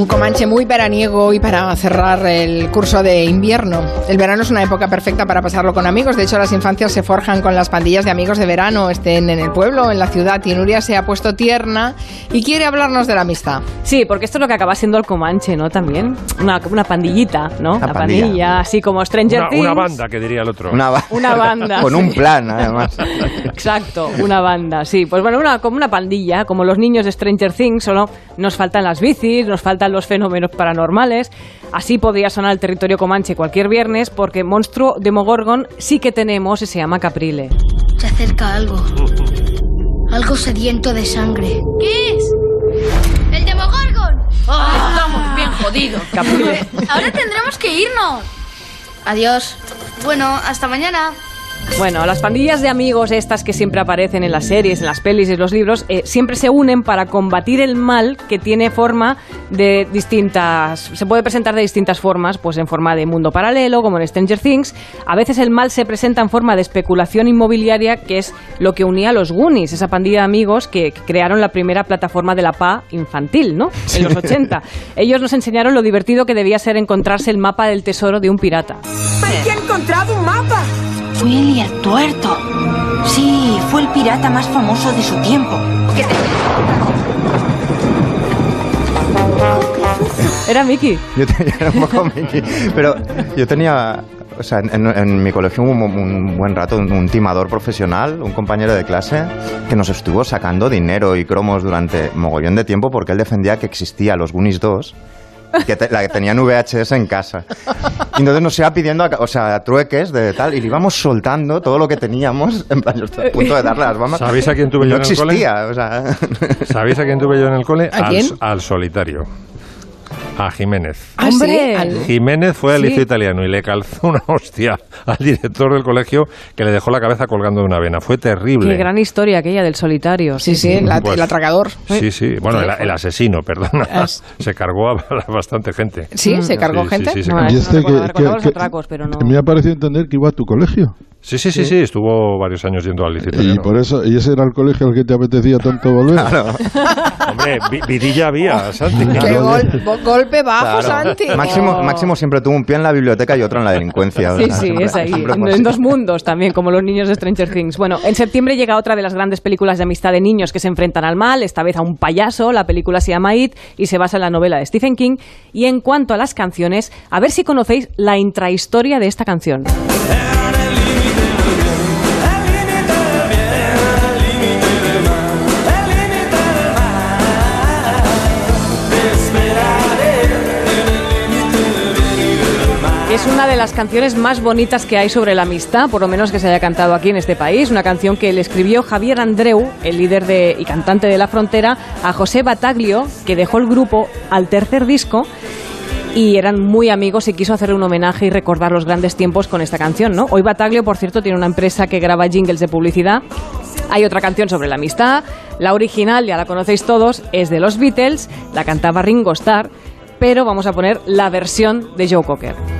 Un Comanche muy veraniego y para cerrar el curso de invierno. El verano es una época perfecta para pasarlo con amigos. De hecho, las infancias se forjan con las pandillas de amigos de verano, estén en el pueblo o en la ciudad. Y Nuria se ha puesto tierna y quiere hablarnos de la amistad. Sí, porque esto es lo que acaba siendo el Comanche, ¿no? También. Una, una pandillita, ¿no? Una pandilla. pandilla, así como Stranger Una, Things. una banda, que diría el otro. Una, ba- Una banda. Con un plan, además. Exacto, una banda, sí. Pues bueno, una, como una pandilla, como los niños de Stranger Things, solo nos faltan las bicis, nos faltan los fenómenos paranormales. Así podría sonar el territorio Comanche cualquier viernes, porque monstruo Demogorgon sí que tenemos y se llama Caprile. Se acerca algo. Algo sediento de sangre. ¿Qué es? ¡El Demogorgon! Estamos bien jodidos. Caprile. Ahora tendremos que irnos. Adiós. Bueno, hasta mañana. Bueno, las pandillas de amigos estas que siempre aparecen en las series, en las pelis y en los libros, eh, siempre se unen para combatir el mal que tiene forma de distintas... Se puede presentar de distintas formas, pues en forma de mundo paralelo, como en Stranger Things. A veces el mal se presenta en forma de especulación inmobiliaria, que es lo que unía a los Goonies, esa pandilla de amigos que crearon la primera plataforma de la PA infantil, ¿no? En los 80. Ellos nos enseñaron lo divertido que debía ser encontrarse el mapa del tesoro de un pirata. ¡Hay que ha encontrado un mapa! Willy el tuerto. Sí, fue el pirata más famoso de su tiempo. ¿Qué te... Era Mickey. Yo tenía era un poco Mickey, pero yo tenía, o sea, en, en mi colegio hubo un, un buen rato un, un timador profesional, un compañero de clase, que nos estuvo sacando dinero y cromos durante mogollón de tiempo porque él defendía que existía los Goonies 2 y que te- la que tenían VHS en casa. Y entonces nos iba pidiendo, a- o sea, trueques de tal, y le íbamos soltando todo lo que teníamos, en plan, yo estoy a punto de darle las bombas. ¿Sabéis a quién tuve no yo en el cole? existía, o sea... ¿Sabéis a quién tuve yo en el cole? ¿A Al- quién? Al, solitario. A Jiménez. Ah, ¡Hombre! Jiménez fue al Sí. liceo italiano y le calzó una hostia al director del colegio que le dejó la cabeza colgando de una vena. Fue terrible. Qué gran historia aquella del solitario. Sí, sí, la- Pues- el atragador. Sí, sí. Bueno, el, el asesino, perdona. Es- Se cargó a, bastante gente. ¿Sí? ¿Se cargó gente? Sí, sí, se No, cargó. eso Y no este recuerdo, que- recordaba que- los atracos, pero no. Me ha parecido entender que iba a tu colegio. Sí, sí, sí, sí, estuvo varios años yendo al liceo Y italiano. por eso, y ese era el colegio al que te apetecía tanto volver. Hombre, vi- vidilla había, Santi. Qué gol- golpe bajo, Claro. Santi. Máximo, Oh. Máximo siempre tuvo un pie en la biblioteca y otro en la delincuencia. o Sí, sea, sí, siempre- es ahí. En, en dos mundos también, como los niños de Stranger Things. Bueno, en septiembre llega otra de las grandes películas de amistad de niños que se enfrentan al mal, esta vez a un payaso. La película se llama It y se basa en la novela de Stephen King. Y en cuanto a las canciones, a ver si conocéis la intrahistoria de esta canción. Es una de las canciones más bonitas que hay sobre la amistad, por lo menos que se haya cantado aquí en este país. Una canción que le escribió Javier Andreu, el líder de, y cantante de La Frontera, a José Bataglio, que dejó el grupo al tercer disco y eran muy amigos y quiso hacerle un homenaje y recordar los grandes tiempos con esta canción, ¿no? Hoy Bataglio, por cierto, tiene una empresa que graba jingles de publicidad. Hay otra canción sobre la amistad, la original, ya la conocéis todos, es de los Beatles, la cantaba Ringo Starr, pero vamos a poner la versión de Joe Cocker.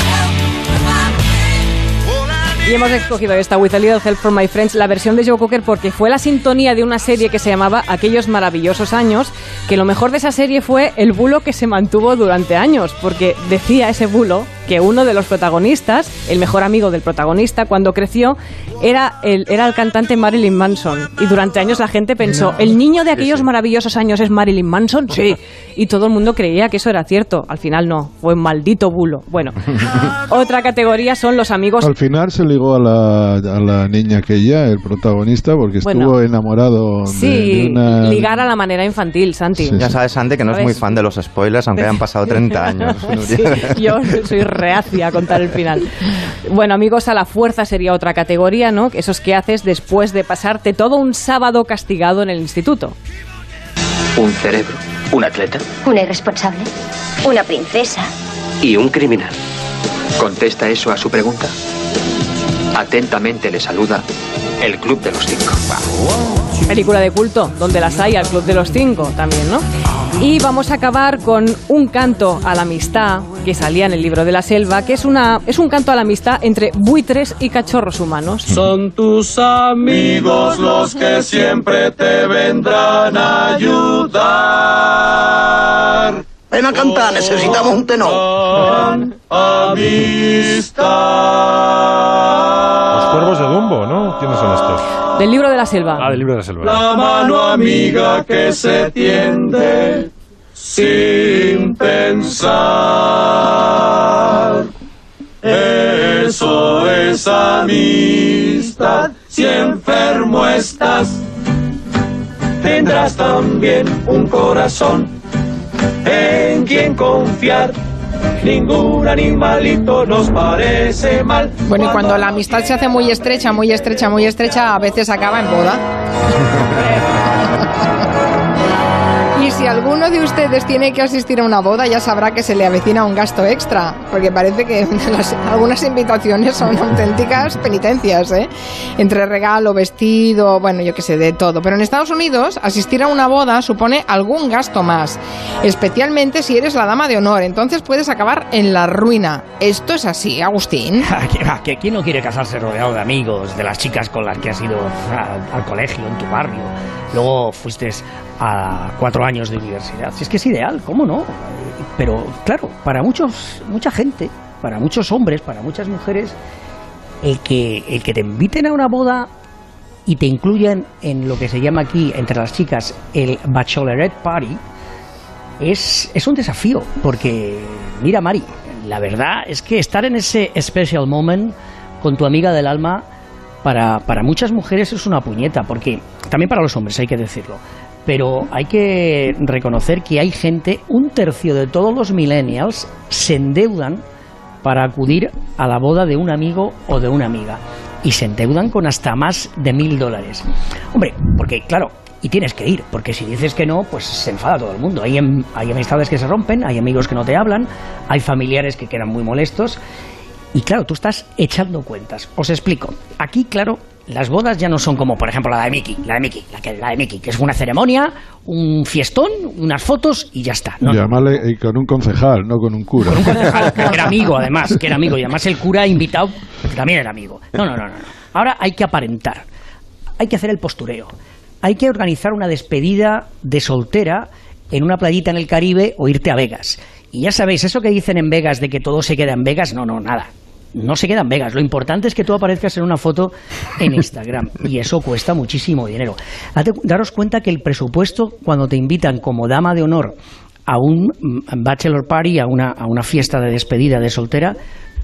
Y hemos escogido esta, With a Little Help from My Friends, la versión de Joe Cocker, porque fue la sintonía de una serie que se llamaba Aquellos maravillosos años, que lo mejor de esa serie fue el bulo que se mantuvo durante años, porque decía ese bulo que uno de los protagonistas, el mejor amigo del protagonista, cuando creció, era el, era el cantante Marilyn Manson. Y durante años la gente pensó, ¿el niño de aquellos maravillosos años es Marilyn Manson? Sí. Y todo el mundo creía que eso era cierto. Al final no, fue un maldito bulo. Bueno, otra categoría son los amigos... Al final se ligó a la, a la niña aquella, el protagonista, porque Bueno. estuvo enamorado de- Sí, de, una... ligar a la manera infantil, Santi. Ya sabes, Santi, que no es muy fan de los spoilers, aunque hayan pasado 30 años. Sí, yo soy reacia a contar el final. Bueno, amigos, a la fuerza sería otra categoría, ¿no? Esos que haces después de pasarte todo un sábado castigado en el instituto. Un cerebro, un atleta Una irresponsable. Una princesa. y un criminal. ¿Contesta eso a su pregunta? Atentamente le saluda el Club de los Cinco. Película de culto, donde las hay al Club de los Cinco también, ¿no? Y vamos a acabar con un canto a la amistad que salía en el libro de la selva, que es, una, es un canto a la amistad entre buitres y cachorros humanos. Son tus amigos los que siempre te vendrán a ayudar. Ven a cantar, necesitamos un tenor. Amistad. Los cuervos de Dumbo, ¿no? ¿Quiénes son estos? Del libro de la selva. Ah, del libro de la selva. La mano amiga que se tiende sin pensar. Eso es amistad. Si enfermo estás, tendrás también un corazón en quien confiar. Ningún animalito nos parece mal. Bueno, y cuando la amistad se hace muy estrecha, muy estrecha, muy estrecha, a veces acaba en boda. Si alguno de ustedes tiene que asistir a una boda, ya sabrá que se le avecina un gasto extra, porque parece que algunas invitaciones son auténticas penitencias, ¿eh? Entre regalo, vestido, bueno, yo qué sé, de todo. Pero en Estados Unidos, asistir a una boda supone algún gasto más, especialmente si eres la dama de honor, entonces puedes acabar en la ruina. ¿Esto es así, Agustín? ¿Qui- va, que ¿Quién no quiere casarse rodeado de amigos, de las chicas con las que has ido al colegio, en tu barrio? Luego fuiste a cuatro años de universidad. Si es que es ideal, ¿cómo no? Pero claro, para muchos, mucha gente, para muchos hombres, para muchas mujeres, el que, el que te inviten a una boda y te incluyan en lo que se llama aquí, entre las chicas, el bachelorette party, es, es un desafío, porque mira Mari, la verdad es que estar en ese special moment con tu amiga del alma, para, para muchas mujeres es una puñeta, porque también para los hombres hay que decirlo, pero hay que reconocer que hay gente, un tercio de todos los millennials se endeudan para acudir a la boda de un amigo o de una amiga. Y se endeudan con hasta más de mil dólares. Hombre, porque claro, y tienes que ir, porque si dices que no, pues se enfada todo el mundo. Hay, am- hay amistades que se rompen, hay amigos que no te hablan, hay familiares que quedan muy molestos. Y claro, tú estás echando cuentas. Os explico. Aquí, claro, las bodas ya no son como, por ejemplo, la de Mickey, la de Mickey, la, que, la de Mickey, que es una ceremonia, un fiestón, unas fotos y ya está. No, y no. además le- y con un concejal, no con un cura. que era amigo, además, que era amigo. Y además el cura invitado también era amigo. No, no, no. no. Ahora hay que aparentar. Hay que hacer el postureo. Hay que organizar una despedida de soltera en una playita en el Caribe o irte a Vegas. Y ya sabéis, eso que dicen en Vegas de que todo se queda en Vegas, no, no, nada. No se queda en Vegas. Lo importante es que tú aparezcas en una foto en Instagram y eso cuesta muchísimo dinero. Daros cuenta que el presupuesto cuando te invitan como dama de honor a un mm, bachelor party, a una, a una fiesta de despedida de soltera,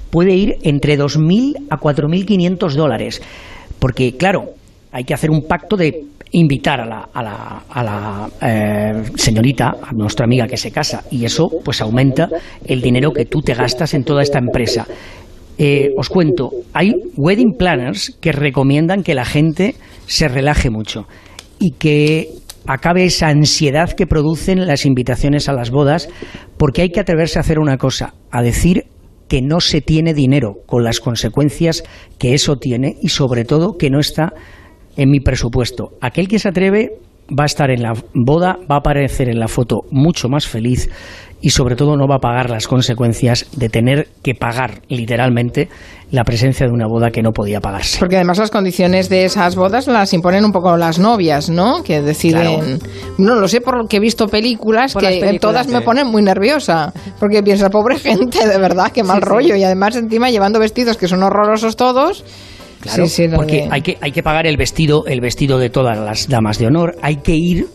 puede ir entre 2.000 a 4.500 dólares. Porque, claro, hay que hacer un pacto de invitar a la, a la, a la eh, señorita, a nuestra amiga que se casa, y eso pues aumenta el dinero que tú te gastas en toda esta empresa. Eh, os cuento, hay wedding planners que recomiendan que la gente se relaje mucho y que acabe esa ansiedad que producen las invitaciones a las bodas, porque hay que atreverse a hacer una cosa, a decir que no se tiene dinero, con las consecuencias que eso tiene y sobre todo que no está en mi presupuesto. Aquel que se atreve va a estar en la boda, va a aparecer en la foto mucho más feliz y sobre todo no va a pagar las consecuencias de tener que pagar literalmente la presencia de una boda que no podía pagarse. Porque además las condiciones de esas bodas las imponen un poco las novias, ¿no? Que deciden... No lo sé por lo que he visto películas que todas me ponen muy nerviosa. Porque piensa, pobre gente, de verdad, qué mal rollo. Y además encima llevando vestidos que son horrorosos todos. Claro, porque hay que, hay que pagar el vestido, el vestido de todas las damas de honor, hay que ir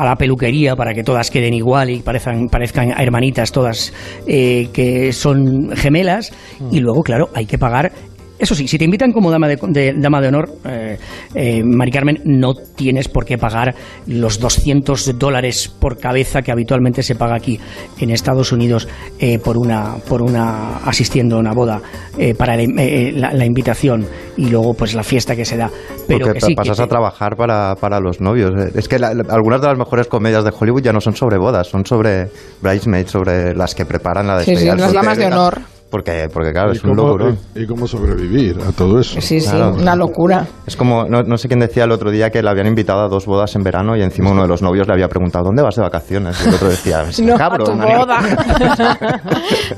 a la peluquería para que todas queden igual y parezcan, parezcan hermanitas todas eh, que son gemelas. Y luego, claro, hay que pagar eso sí, si te invitan como dama de, dama de honor, eh, eh, Mari Carmen, no tienes por qué pagar los 200 dólares por cabeza que habitualmente se paga aquí en Estados Unidos eh, por una por una asistiendo a una boda eh, para la, invitación y luego pues la fiesta que se da. Pero Porque pasas a trabajar para, para, los novios. Es que algunas de las mejores comedias de Hollywood ya no son sobre bodas, son sobre bridesmaids, sobre las que preparan la despedida. Sí, sí, las damas de honor. Porque, porque claro, es un logro. Y, cómo sobrevivir a todo eso. Sí, sí, una locura. Es como, no, no, sé quién decía el otro día que le habían invitado a dos bodas en verano y encima uno de los novios le había preguntado, ¿dónde vas de vacaciones? Y el otro decía, no, a tu boda.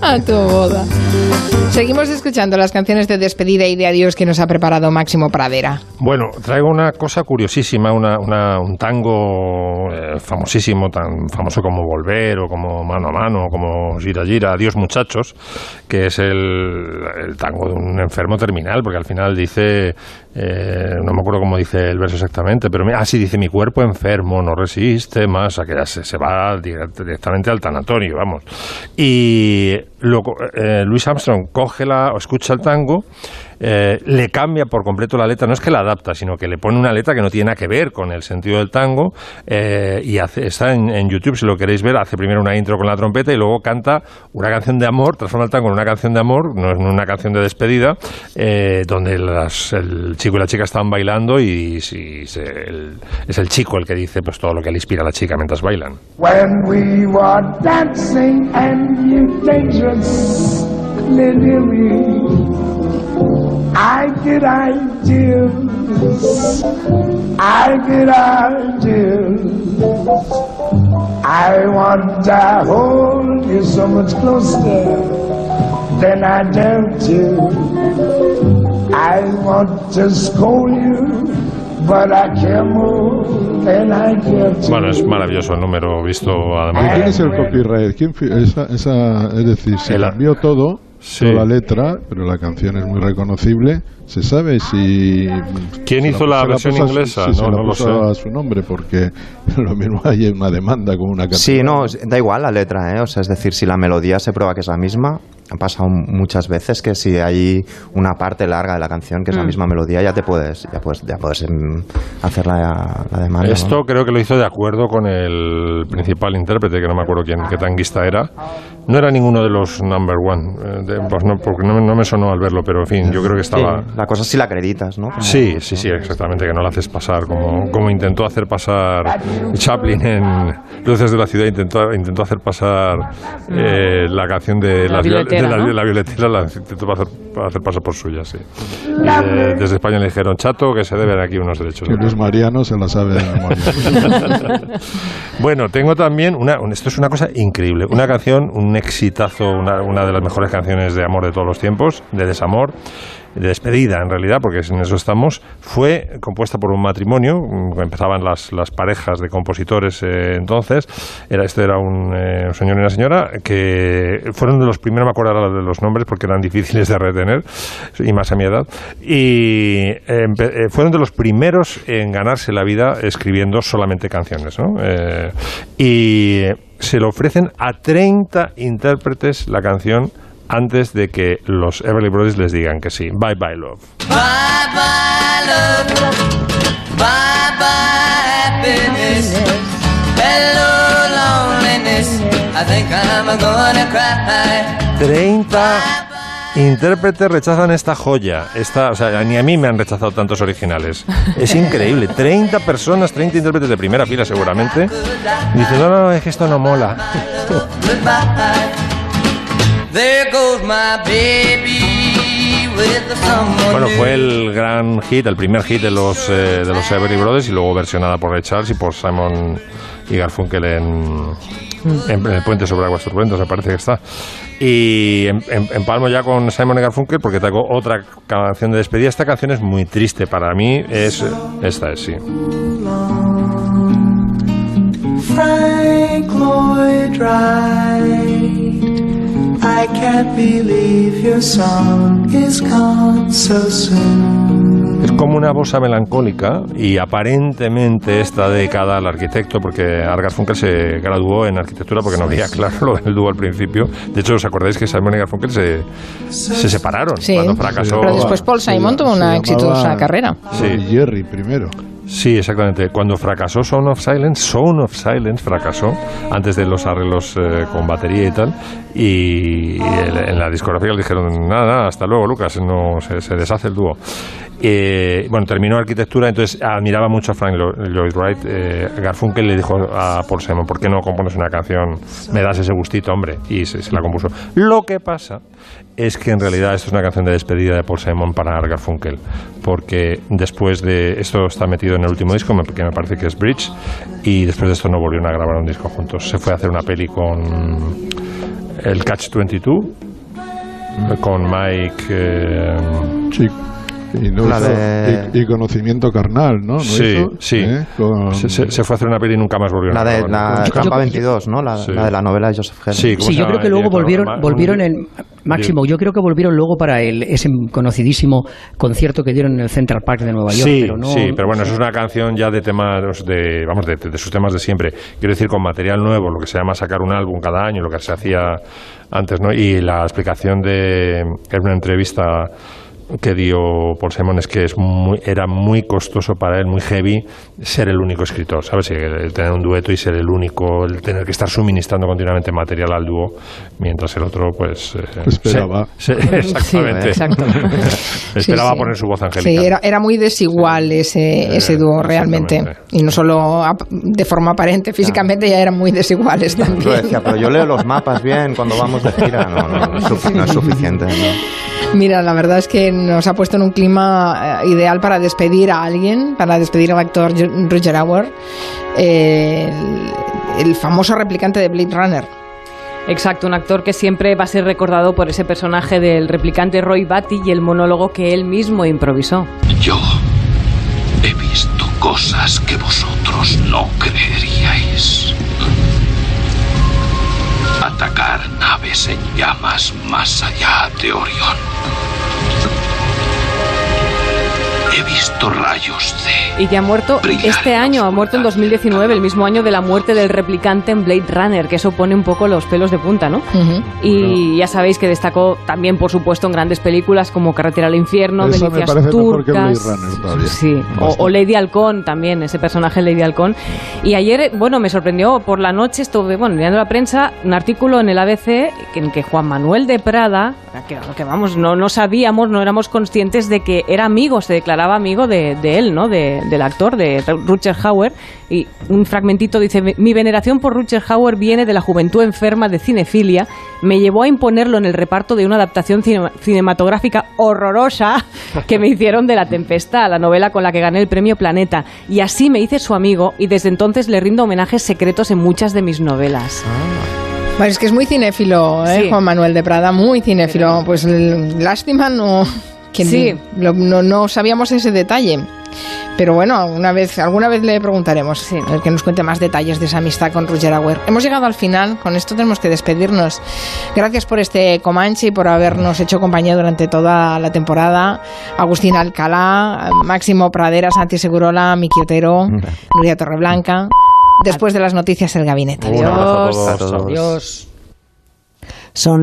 a tu boda. Seguimos escuchando las canciones de despedida y de adiós que nos ha preparado Máximo Pradera. Bueno, traigo una cosa curiosísima, una, una, un tango eh, famosísimo, tan famoso como Volver o como Mano a Mano o como Gira Gira, Adiós muchachos, que es el, tango de un enfermo terminal, porque al final dice, eh, no me acuerdo cómo dice el verso exactamente, pero ah, sí, dice mi cuerpo enfermo no resiste más, a que ya se, va directamente al tanatorio, vamos. Y luego eh, Luis Armstrong coge la, o escucha el tango eh, le cambia por completo la letra, no es que la adapta, sino que le pone una letra que no tiene nada que ver con el sentido del tango eh, y está en, YouTube, si lo queréis ver, hace primero una intro con la trompeta y luego canta una canción de amor, transforma el tango en una canción de amor, no es una canción de despedida, eh, donde el chico y la chica están bailando y, es el chico el que dice pues todo lo que le inspira a la chica mientras bailan. I get ideas. I get ideas. I want to hold you so much closer than I dare to. I want to scold you. Bueno, es maravilloso el número visto además. ¿Quién es el copyright? ¿Quién esa, esa, es decir, se cambió todo sí. la letra, pero la canción es muy reconocible. ¿Se sabe si... ¿Quién hizo la, versión inglesa? no, no lo sé. a su nombre, porque lo mismo hay una demanda con una canción. Sí, no, da igual la letra, ¿eh? O sea, es decir, si la melodía se prueba que es la misma, ha pasado muchas veces que si hay una parte larga de la canción que es la mm. misma melodía, ya te puedes, ya puedes, ya puedes em, hacer la, demanda. Esto creo que lo hizo de acuerdo con el principal intérprete, que no me acuerdo quién, qué tanguista era. No era ninguno de los number one, eh, pues no, porque no, me sonó al verlo, pero en fin, yo creo que estaba... la cosa es si la acreditas, ¿no? Sí, sí, sí, exactamente, que no la haces pasar, como, como intentó hacer pasar Chaplin en Luces de la Ciudad, intentó, intentó hacer pasar eh, la canción de la, la, la violetera la intentó hacer, hacer pasar por suya, sí. Eh, desde España le dijeron, chato, que se deben aquí unos derechos. Que Luis Mariano se la sabe de memoria. bueno, tengo también, una, esto es una cosa increíble, una canción, un exitazo, una, una de las mejores canciones de amor de todos los tiempos, de desamor, de despedida en realidad, porque en eso estamos, fue compuesta por un matrimonio, mm, empezaban las, las parejas de compositores eh, entonces, era este era un, eh, señor y una señora, que fueron de los primeros, me acuerdo de los nombres porque eran difíciles de retener, y más a mi edad, y eh, fueron de los primeros en ganarse la vida escribiendo solamente canciones, ¿no? y se lo ofrecen a 30 intérpretes la canción antes de que los Everly Brothers les digan que sí. Bye bye love. Bye bye love. Bye bye happiness. Hello loneliness. I think I'm gonna cry. 30 intérpretes rechazan esta joya. Esta, o sea, ni a mí me han rechazado tantos originales. Es increíble. 30 personas, 30 intérpretes de primera fila seguramente. Dicen, no, no, es que esto no mola. Bueno, fue el gran hit, el primer hit de los, eh, de los Everly Brothers y luego versionada por Ray Charles y por Simon y Garfunkel en, en, el puente sobre aguas turbulentas, me parece que está. Y en, palmo ya con Simon y Garfunkel porque tengo otra canción de despedida. Esta canción es muy triste para mí, es esta es sí. Frank Lloyd I can't believe your song is gone so soon. Es como una bosa melancólica y aparentemente esta dedicada al arquitecto porque Argar Funkel se graduó en arquitectura porque no había claro lo del dúo al principio. De hecho, ¿os acordáis que Simon y Garfunkel se, se separaron cuando fracasó? Pero después Paul Simon tuvo una exitosa carrera. Sí. Jerry primero. Sí, exactamente. Cuando fracasó Sound of Silence, Sound of Silence fracasó antes de los arreglos eh, con batería y tal. Y en la discografía le dijeron, nada, nada, hasta luego, Lucas, no se, deshace el dúo. Eh, bueno, terminó arquitectura, entonces admiraba mucho a Frank Lloyd Wright. Eh, Garfunkel le dijo a Paul Simon, ¿por qué no compones una canción? Me das ese gustito, hombre. Y se, la compuso. Lo que pasa es que en realidad esto es una canción de despedida de Paul Simon para Garfunkel, porque después de esto está metido en el último disco, que me parece que es Bridge, y después de esto no volvieron a grabar un disco juntos. Se fue a hacer una peli con el Catch 22, con Mike. Eh, y, conocimiento carnal, ¿no? sí, sí. ¿Eh? Se, fue a hacer una peli y nunca más volvió. La de la Campa 22, ¿no? La, de la novela de Joseph Herbert. Sí, yo creo que luego volvieron, volvieron el máximo. Yo creo que volvieron luego para el, ese conocidísimo concierto que dieron en el Central Park de Nueva York. Sí, pero no, sí, pero bueno, eso es una canción ya de temas de, vamos, de, de sus temas de siempre. Quiero decir, con material nuevo, lo que se llama sacar un álbum cada año, lo que se hacía antes, ¿no? Y la explicación de en una entrevista que dio Paul Simon es que es muy, era muy costoso para él, muy heavy, ser el único escritor, ¿sabes? El tener un dueto y ser el único, el tener que estar suministrando continuamente material al dúo, mientras el otro, pues... Eh, esperaba. exactamente. esperaba poner su voz angélica. Sí, era, era muy desigual ese, ese dúo realmente. Y no solo de forma aparente, físicamente ya eran muy desiguales también. pero yo leo los mapas bien cuando vamos de gira, no, no, no, es, suficiente. Mira, la verdad es que nos ha puesto en un clima eh, ideal para despedir a alguien, para despedir al actor Roger Hauer, el, famoso replicante de Blade Runner. Exacto, un actor que siempre va a ser recordado por ese personaje del replicante Roy Batty y el monólogo que él mismo improvisó. Yo he visto cosas que vosotros no creeríais. Atacar naves en llamas más allá de Orión He visto rayos de. Y que ha muerto este año, ha muerto en 2019, el mismo año de la muerte del replicante en Blade Runner, que eso pone un poco los pelos de punta, ¿no? Y ya sabéis que destacó también, por supuesto, en grandes películas como Carretera al Infierno, Eso Delicias me Turcas. Runner, sí, o, Lady Halcón también, ese personaje Lady Halcón. Y ayer, bueno, me sorprendió por la noche, estuve, bueno, mirando la prensa, un artículo en el ABC en que Juan Manuel de Prada, que, que vamos, no, no sabíamos, no éramos conscientes de que era amigo, se declaraba amigo de, él, ¿no? del actor, de Rutger Hauer. Y un fragmentito dice, mi veneración por Rutger Hauer viene de la juventud enferma de cinefilia. Me llevó a imponerlo en el reparto de una adaptación cinematográfica horrorosa que me hicieron de La Tempestad, la novela con la que gané el premio Planeta. Y así me hice su amigo y desde entonces le rindo homenajes secretos en muchas de mis novelas. Ah. es que es muy cinéfilo, ¿eh? Juan Manuel de Prada, muy cinéfilo. Pues lástima no Que Sí. lo- no, no sabíamos ese detalle. Pero bueno, una vez, alguna vez le preguntaremos a ver que nos cuente más detalles de esa amistad con Roger Auer. Hemos llegado al final, con esto tenemos que despedirnos. Gracias por este Comanche y por habernos hecho compañía durante toda la temporada. Agustín Alcalá, Máximo Pradera, Santi Segurola, Miki Otero, Nuria Torreblanca. Después de las noticias, el gabinete. Adiós. Adiós. Son